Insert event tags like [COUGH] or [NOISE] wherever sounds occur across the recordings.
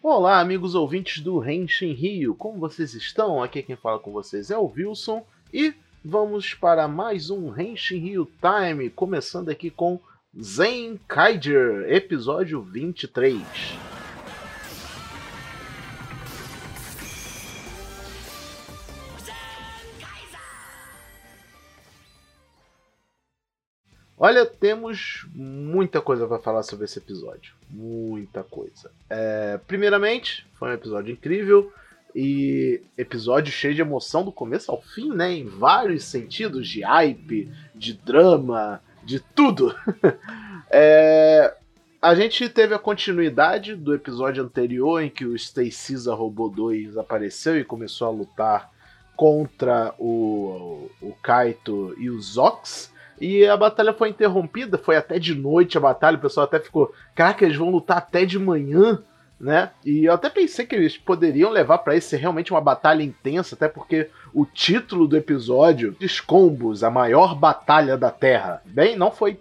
Olá, amigos ouvintes do Renshin Rio, como vocês estão? Aqui quem fala com vocês é o Wilson e vamos para mais um Henshin Rio Time, começando aqui com Zen Kaiger, episódio 23. Olha, temos muita coisa para falar sobre esse episódio. Muita coisa. É, primeiramente, foi um episódio incrível e episódio cheio de emoção do começo ao fim, né? Em vários sentidos, de hype, de drama, de tudo. [LAUGHS] é, a gente teve a continuidade do episódio anterior em que o Stay Caesar Robô 2 apareceu e começou a lutar contra o, o Kaito e os Zox. E a batalha foi interrompida, foi até de noite a batalha, o pessoal até ficou, caraca, eles vão lutar até de manhã, né? E eu até pensei que eles poderiam levar para isso ser realmente uma batalha intensa, até porque o título do episódio, Descombos, a maior batalha da Terra. Bem, não foi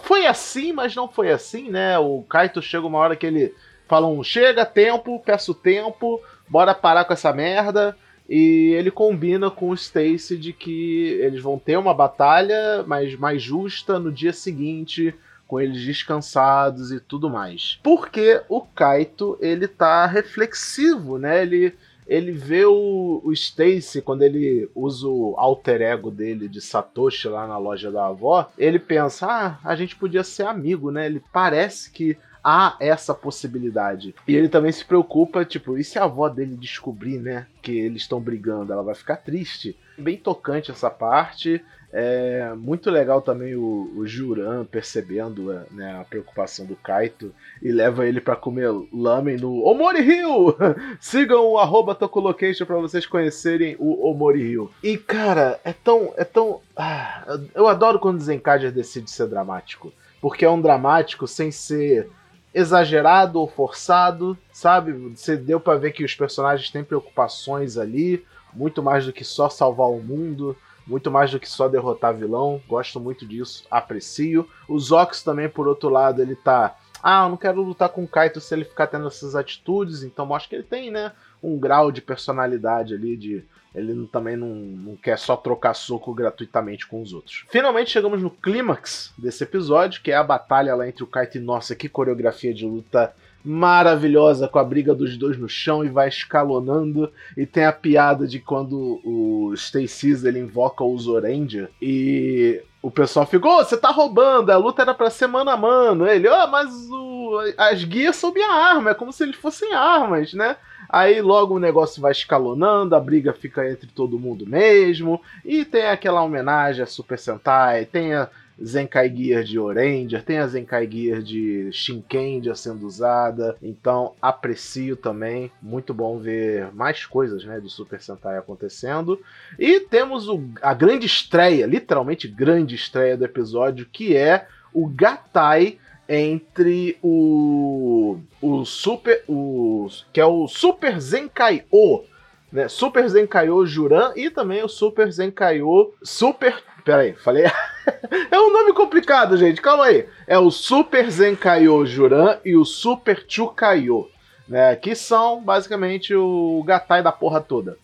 foi assim, mas não foi assim, né? O Kaito chega uma hora que ele fala um chega, tempo, peço tempo, bora parar com essa merda. E ele combina com o Stacy de que eles vão ter uma batalha, mas mais justa no dia seguinte, com eles descansados e tudo mais. Porque o Kaito, ele tá reflexivo, né? Ele, ele vê o, o Stacy, quando ele usa o alter ego dele de Satoshi lá na loja da avó, ele pensa, ah, a gente podia ser amigo, né? Ele parece que há essa possibilidade. E ele também se preocupa, tipo, e se a avó dele descobrir, né, que eles estão brigando, ela vai ficar triste. Bem tocante essa parte. É muito legal também o, o Juran percebendo né, a preocupação do Kaito e leva ele para comer lamen no Omori Hill. [LAUGHS] Sigam o arroba Tokolocation para vocês conhecerem o Omori Hill. E cara, é tão. É tão. Ah, eu adoro quando o Zenkaja decide ser dramático. Porque é um dramático sem ser exagerado ou forçado, sabe? Você deu para ver que os personagens têm preocupações ali, muito mais do que só salvar o mundo, muito mais do que só derrotar vilão. Gosto muito disso, aprecio. O Zox também, por outro lado, ele tá. Ah, eu não quero lutar com o Kaito se ele ficar tendo essas atitudes, então mostra que ele tem, né? Um grau de personalidade ali, de ele também não, não quer só trocar soco gratuitamente com os outros. Finalmente chegamos no clímax desse episódio, que é a batalha lá entre o Kaito e nossa, que coreografia de luta maravilhosa com a briga dos dois no chão e vai escalonando e tem a piada de quando o Stacy ele invoca o Zoranger e o pessoal ficou, oh, você tá roubando, a luta era pra ser mano a mano. Ele, ó, oh, mas o, as guias sob a arma, é como se eles fossem armas, né? Aí logo o negócio vai escalonando, a briga fica entre todo mundo mesmo, e tem aquela homenagem a Super Sentai, tem a Zenkai Gear de Oranger, tem a Zenkai Gear de Shinkendia sendo usada, então aprecio também, muito bom ver mais coisas né, do Super Sentai acontecendo. E temos o, a grande estreia, literalmente grande estreia do episódio, que é o Gatai entre o o Super o que é o Super Zenkai-O, né? Super Zenkai-O Juran e também o Super Zenkai-O Super Pera aí, falei. [LAUGHS] é um nome complicado, gente. Calma aí. É o Super Zenkai-O Juran e o Super Chukai-O, né? Que são basicamente o Gatai da porra toda.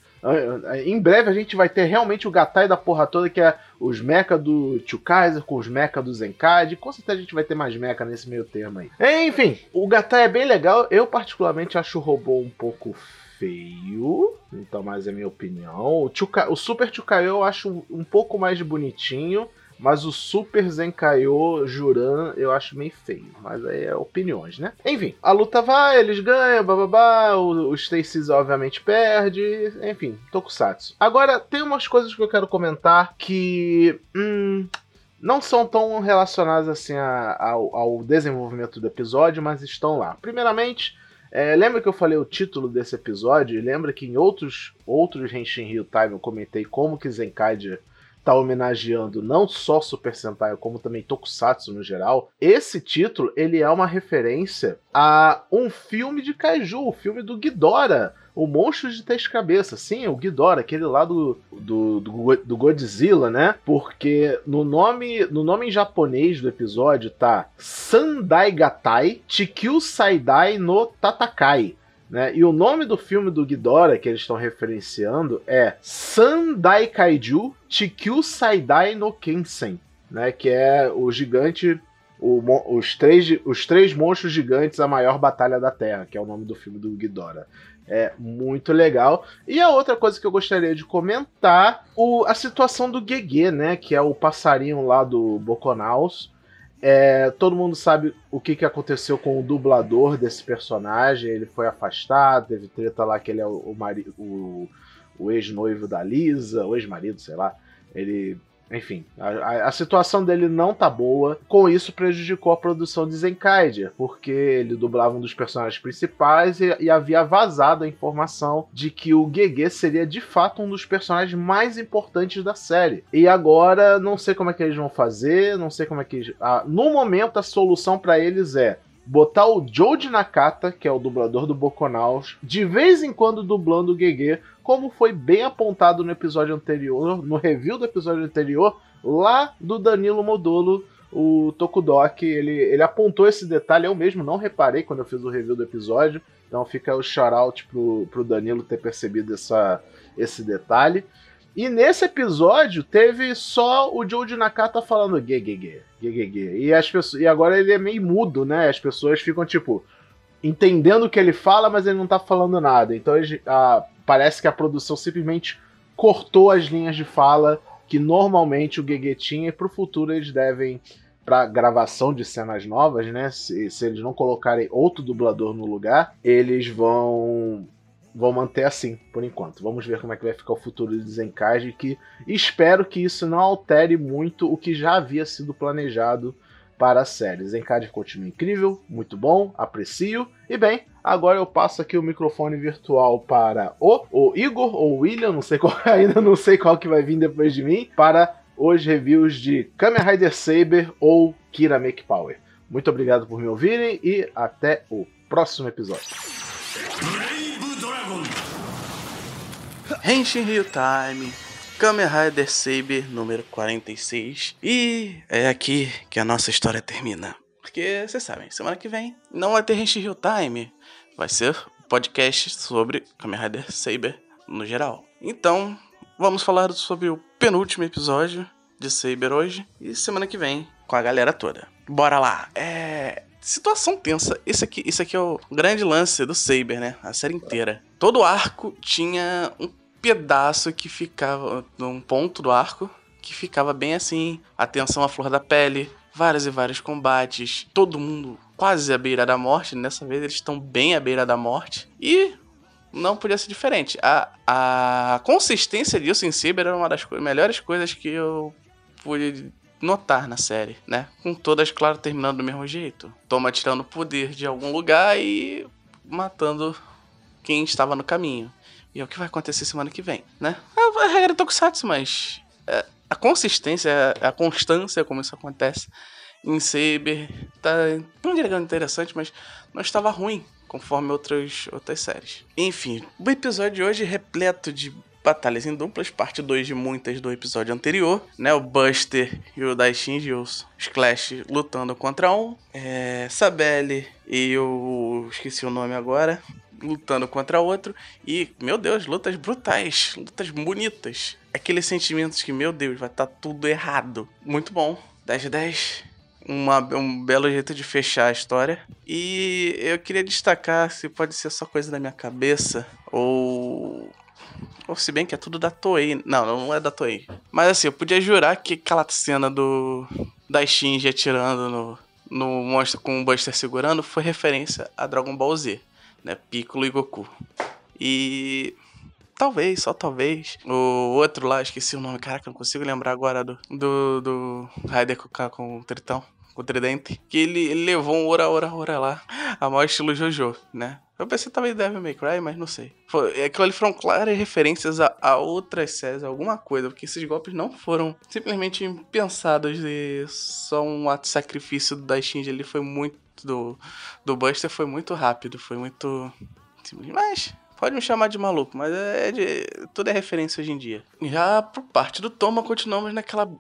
Em breve a gente vai ter realmente o Gatai da porra toda, que é os mecha do Chukaiser com os mecha do Zenkad. Com certeza a gente vai ter mais mecha nesse meio termo aí. Enfim, o Gatai é bem legal. Eu, particularmente, acho o robô um pouco feio. Então, mas é minha opinião. O, o Super Chukayo eu acho um pouco mais bonitinho. Mas o Super Zenkaio Juran eu acho meio feio. Mas aí é opiniões, né? Enfim, a luta vai, eles ganham, bababá. O, o Stacy obviamente perde. Enfim, Tokusatsu. Agora, tem umas coisas que eu quero comentar que. Hum, não são tão relacionadas assim a, ao, ao, desenvolvimento do episódio, mas estão lá. Primeiramente, é, lembra que eu falei o título desse episódio? E lembra que em outros outros Henshin Hill Time eu comentei como que Zenkaiger tá homenageando não só Super Sentai, como também Tokusatsu no geral, esse título ele é uma referência a um filme de kaiju, o filme do Ghidorah, o Monstro de Três Cabeças. Sim, o Ghidorah, aquele lá do, do, do, do, Godzilla, né? Porque no nome, no nome em japonês do episódio tá Sandai Gatai Chikyu Saidai no Tatakai. Né? E o nome do filme do Ghidorah que eles estão referenciando é Sandai Kaiju Chikyu Saidai no Kensen, né? que é o gigante o, os, três, os três monstros gigantes, a maior batalha da Terra, que é o nome do filme do Ghidorah. É muito legal. E a outra coisa que eu gostaria de comentar, o, a situação do Gegê, né? Que é o passarinho lá do Boconaus. É, todo mundo sabe o que, que aconteceu com o dublador desse personagem. Ele foi afastado, teve treta lá que ele é o, o, o, o ex-noivo da Lisa, o ex-marido, sei lá. Ele enfim, a, a, situação dele não tá boa. Com isso, prejudicou a produção de Zenkaiger, porque ele dublava um dos personagens principais e, e, havia vazado a informação de que o Gege seria de fato um dos personagens mais importantes da série. E agora, não sei como é que eles vão fazer, não sei como é que. Ah, no momento, a solução para eles é botar o Joe Nakata, que é o dublador do Boconaus, de vez em quando dublando o Gege, como foi bem apontado no episódio anterior, no review do episódio anterior, lá do Danilo Modolo, o Tokudok, ele, ele apontou esse detalhe, eu mesmo não reparei quando eu fiz o review do episódio, então fica o shout-out pro, pro Danilo ter percebido essa, esse detalhe. E nesse episódio teve só o Joe Nakata falando gê, gê. E, as pessoas, e agora ele é meio mudo, né? As pessoas ficam, tipo, entendendo o que ele fala, mas ele não tá falando nada. Então a, parece que a produção simplesmente cortou as linhas de fala que normalmente o Gege tinha e pro futuro eles devem para gravação de cenas novas, né? Se, se, eles não colocarem outro dublador no lugar, eles vão vão manter assim, por enquanto. Vamos ver como é que vai ficar o futuro de desencaixe, que espero que isso não altere muito o que já havia sido planejado para a série. Desencade continua incrível, muito bom, aprecio. E bem, agora eu passo aqui o microfone virtual para o, o Igor ou William, não sei [LAUGHS] qual, ainda não sei qual que vai vir depois de mim, para os reviews de Kamen Rider Saber ou Kira Make Power. Muito obrigado por me ouvirem e até o próximo episódio. Henshin Real Time, Kamen Rider Saber número 46. E é aqui que a nossa história termina. Porque vocês sabem, semana que vem não vai ter Henshin Real Time, vai ser podcast sobre Kamen Rider Saber no geral. Então, vamos falar sobre o penúltimo episódio de Saber hoje e semana que vem com a galera toda. Bora lá. É situação tensa. Esse aqui, esse aqui é o grande lance do Saber, né? A série inteira. Todo arco tinha um pedaço que ficava num ponto do arco que ficava bem assim, atenção à flor da pele, vários e vários combates, todo mundo quase à beira da morte. Nessa vez eles estão bem à beira da morte e não podia ser diferente. A, a consistência disso em Cyber era uma das co melhores coisas que eu pude notar na série, né? Com todas, claro, terminando do mesmo jeito. Toma tirando poder de algum lugar e matando quem estava no caminho. E é o que vai acontecer semana que vem, né? É a regra do Tokusatsu, mas é, a consistência, a constância como isso acontece em Saber tá, não diria interessante, mas não estava ruim conforme outras, outras séries. Enfim, o episódio de hoje é repleto de batalhas em duplas, parte 2 de muitas do episódio anterior, né? O Buster e o Daishinji, os Clash lutando contra um, é, Sabelle e o... esqueci o nome agora, lutando contra outro. E, meu Deus, lutas brutais, lutas bonitas. Aqueles sentimentos que, meu Deus, vai estar tá tudo errado. Muito bom. 10 de 10. Uma, um belo jeito de fechar a história. E eu queria destacar se pode ser só coisa da minha cabeça ou. Ou se bem que é tudo da Toei. Não, não é da Toei. Mas assim, eu podia jurar que aquela cena do. Da Shinji atirando no, no monstro com o Buster segurando foi referência a Dragon Ball Z né? Piccolo e Goku. E talvez, só talvez, o outro lá, esqueci o nome, caraca, não consigo lembrar agora do do, do Raider com, com o Tritão, com o Tridente, que ele, ele levou um ora, ora, ora lá, a maior estilo Jojo, né? Eu pensei talvez Devil May Cry, mas não sei. Foi, aquilo ali foram claras referências a, a outras séries, alguma coisa, porque esses golpes não foram simplesmente pensados de só um ato de sacrifício da Shinji, ele foi muito do, do Buster foi muito rápido, foi muito. Mas pode me chamar de maluco, mas é de. Tudo é referência hoje em dia. Já por parte do Toma, continuamos naquela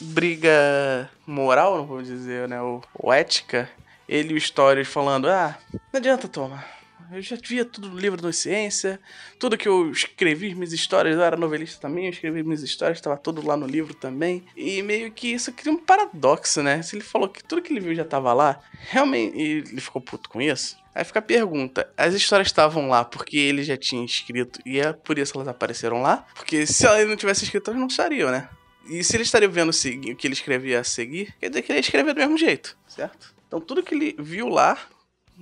briga moral, vou dizer, né? Ou, ou ética. Ele e o Stories falando: Ah, não adianta, Toma. Eu já via tudo no livro de ciência, tudo que eu escrevi, minhas histórias, eu era novelista também, eu escrevi minhas histórias, estava tudo lá no livro também. E meio que isso cria um paradoxo, né? Se ele falou que tudo que ele viu já estava lá, realmente ele ficou puto com isso. Aí fica a pergunta: as histórias estavam lá porque ele já tinha escrito e é por isso elas apareceram lá? Porque se ele não tivesse escrito, elas não estariam, né? E se ele estaria vendo o que ele escrevia a seguir, quer dizer que ele ia escrever do mesmo jeito, certo? Então tudo que ele viu lá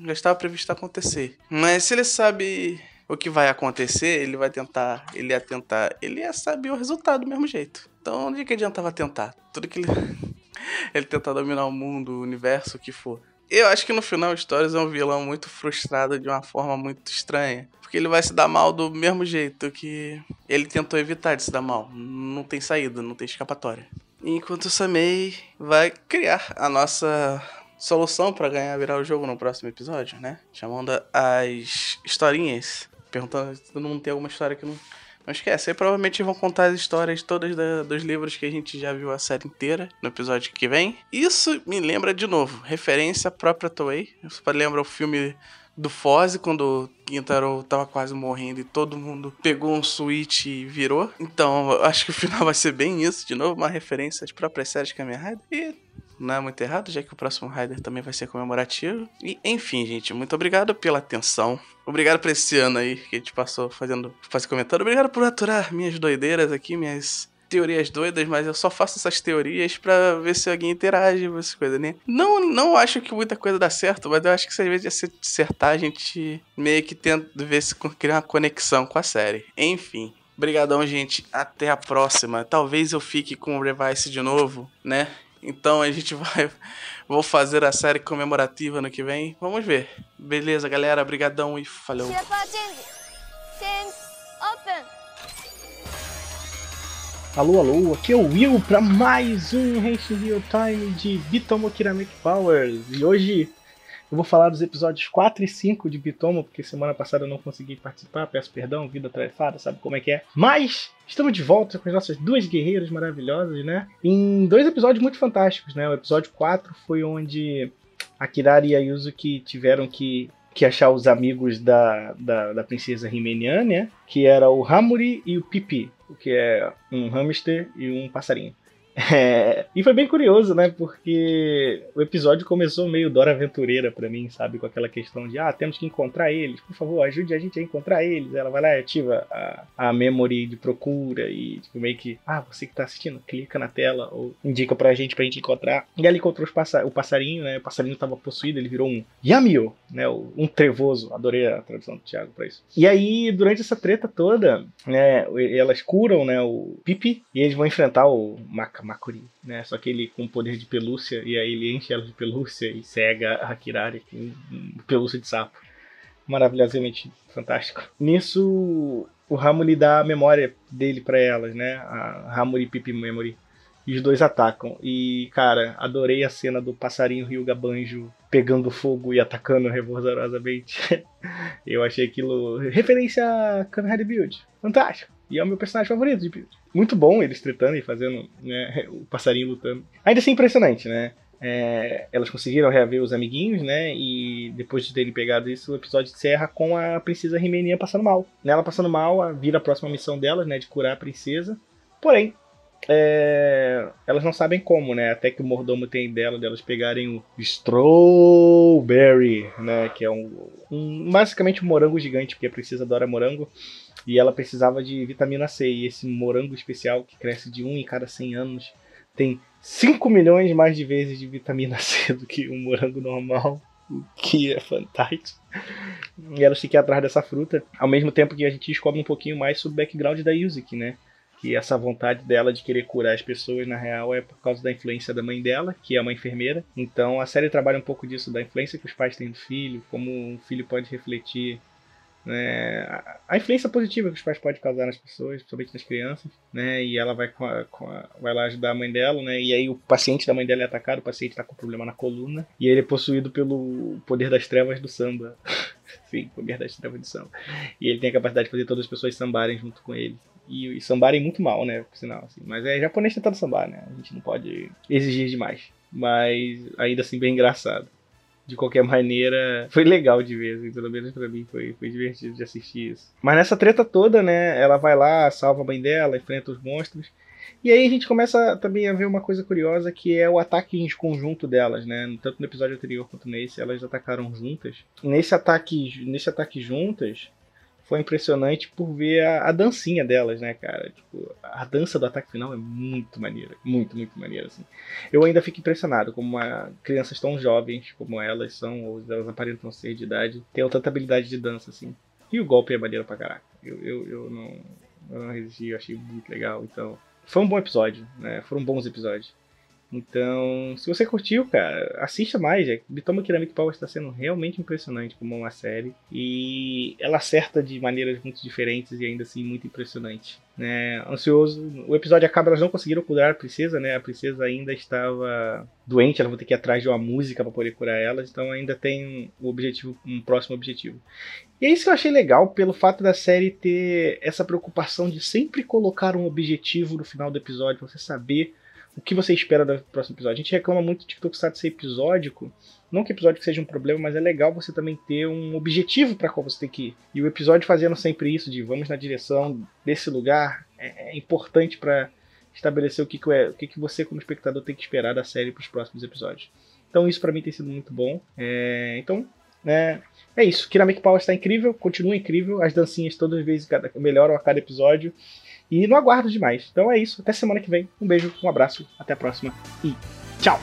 já estava previsto acontecer. Mas se ele sabe o que vai acontecer, ele vai tentar, ele ia tentar, ele ia saber o resultado do mesmo jeito. Então, de que adiantava tentar? Tudo que ele [LAUGHS] ele tentar dominar o mundo, o universo, o que for. Eu acho que no final o Stories é um vilão muito frustrado de uma forma muito estranha. Porque ele vai se dar mal do mesmo jeito que ele tentou evitar de se dar mal. Não tem saída, não tem escapatória. Enquanto o Samei vai criar a nossa solução para ganhar virar o jogo no próximo episódio, né? Chamando as historinhas. Perguntando se todo mundo tem alguma história que não. Não esquece, aí provavelmente vão contar as histórias todas da, dos livros que a gente já viu a série inteira no episódio que vem. Isso me lembra de novo, referência à própria Toei. Isso lembra o filme do Foz, quando o Quintaro tava quase morrendo e todo mundo pegou um switch e virou. Então, acho que o final vai ser bem isso, de novo, uma referência às próprias séries Kamen Rider. E não é muito errado, já que o próximo Rider também vai ser comemorativo. E enfim, gente, muito obrigado pela atenção. Obrigado por esse ano aí que a gente passou fazendo, fazendo comentário. Obrigado por aturar minhas doideiras aqui, minhas teorias doidas, mas eu só faço essas teorias para ver se alguém interage com essas coisas, né? Não, não acho que muita coisa dá certo, mas eu acho que se às vezes acertar, a gente meio que tenta ver se cria uma conexão com a série. Enfim. Obrigadão, gente. Até a próxima. Talvez eu fique com o Revice de novo, né? Então a gente [LAUGHS] vai. Vou fazer a série comemorativa no que vem. Vamos ver. Beleza, galera. Brigadão e falou. Alô, alô, aqui é o Will para mais um Henshin Real Time de Bitomo Kirameki Powers. E hoje eu vou falar dos episódios 4 e 5 de Bitomo, porque semana passada eu não consegui participar, peço perdão, vida atrasada, sabe como é que é. Mas estamos de volta com as nossas duas guerreiras maravilhosas, né? Em dois episódios muito fantásticos, né? O episódio 4 foi onde a Kirari e a Yuzuki tiveram que que achar os amigos da, da, da princesa Rimenian, né? Que era o Hamuri e o Pipi, que é um hamster e um passarinho. [LAUGHS] É, e foi bem curioso, né? Porque o episódio começou meio Dora Aventureira para mim, sabe? Com aquela questão de, ah, temos que encontrar eles, por favor, ajude a gente a encontrar eles. Ela vai lá e ativa a, a memory de procura e, tipo, meio que, ah, você que tá assistindo, clica na tela ou indica pra gente pra gente encontrar. E ela encontrou o passarinho, né? O passarinho tava possuído, ele virou um Yamio, né? Um trevoso. Adorei a tradução do Thiago pra isso. E aí, durante essa treta toda, né? Elas curam, né? O Pipi e eles vão enfrentar o Mac Makuri, né? Só que ele com poder de pelúcia, e aí ele enche ela de pelúcia e cega a Kirari com pelúcia de sapo. Maravilhosamente fantástico. Nisso, o Hamuri dá a memória dele para elas, né? A Hamuri Pipi Memory. E os dois atacam. E, cara, adorei a cena do passarinho Ryuga Banjo pegando fogo e atacando revolverosamente. [LAUGHS] Eu achei aquilo referência a Kamen Rider Build. Fantástico. E é o meu personagem favorito Build. Muito bom eles tretando e fazendo né, [LAUGHS] o passarinho lutando. Ainda assim impressionante, né? É, elas conseguiram reaver os amiguinhos, né? E depois de terem pegado isso, o episódio encerra com a princesa Rimenia passando mal. Ela passando mal, vira a próxima missão delas, né? De curar a princesa. Porém, é, elas não sabem como, né? Até que o mordomo tem dela, delas pegarem o Strawberry, né? Que é um, um basicamente um morango gigante, porque a princesa adora morango. E ela precisava de vitamina C. E esse morango especial, que cresce de um em cada 100 anos, tem 5 milhões mais de vezes de vitamina C [LAUGHS] do que um morango normal. O que é fantástico. E elas têm que ir atrás dessa fruta. Ao mesmo tempo que a gente descobre um pouquinho mais sobre o background da Yuzuki, né? que essa vontade dela de querer curar as pessoas, na real, é por causa da influência da mãe dela, que é uma enfermeira. Então a série trabalha um pouco disso, da influência que os pais têm do filho, como um filho pode refletir né, a influência positiva que os pais podem causar nas pessoas, principalmente nas crianças, né, e ela vai, com a, com a, vai lá ajudar a mãe dela, né, e aí o paciente da mãe dela é atacado, o paciente está com problema na coluna, e ele é possuído pelo poder das trevas do samba. [LAUGHS] Sim, poder das trevas do samba. E ele tem a capacidade de fazer todas as pessoas sambarem junto com ele. E, e sambarem muito mal, né, por sinal, assim. Mas é japonês tentando sambar, né, a gente não pode exigir demais. Mas ainda assim bem engraçado. De qualquer maneira, foi legal de ver, assim, pelo menos pra mim foi, foi divertido de assistir isso. Mas nessa treta toda, né, ela vai lá, salva a mãe dela, enfrenta os monstros. E aí a gente começa também a ver uma coisa curiosa que é o ataque em conjunto delas, né? Tanto no episódio anterior quanto nesse, elas atacaram juntas. Nesse ataque, nesse ataque juntas, foi impressionante por ver a, a, dancinha delas, né, cara? Tipo, a dança do ataque final é muito maneira. Muito, muito maneira, assim. Eu ainda fico impressionado como uma, crianças tão jovens como elas são, ou elas aparentam ser de idade, tenham tanta habilidade de dança, assim. E o golpe é maneiro pra caraca. Eu, eu, eu, não, eu não resisti, eu achei muito legal. Então, foi um bom episódio, né? Foram bons episódios. Então, se você curtiu, cara, assista mais. É. Bitoma Ceramic Power está sendo realmente impressionante como uma série. E ela acerta de maneiras muito diferentes e ainda assim muito impressionante. Né? Ansioso. O episódio acaba, elas não conseguiram curar a princesa, né? A princesa ainda estava doente, ela vai ter que ir atrás de uma música para poder curar ela. Então ainda tem um objetivo, um próximo objetivo. E é isso que eu achei legal pelo fato da série ter essa preocupação de sempre colocar um objetivo no final do episódio, você saber o que você espera do próximo episódio. A gente reclama muito de TikTok ser episódico. Não que episódio seja um problema, mas é legal você também ter um objetivo para qual você tem que ir. E o episódio fazendo sempre isso, de vamos na direção desse lugar, é, é importante para estabelecer o que, que, é, o que, que você, como espectador, tem que esperar da série para os próximos episódios. Então isso para mim tem sido muito bom. É, então, né, é isso. Kiramik Power está incrível, continua incrível. As dancinhas todas as vezes melhoram a cada episódio. E não aguardo demais. Então é isso. Até semana que vem. Um beijo, um abraço, até a próxima e tchau!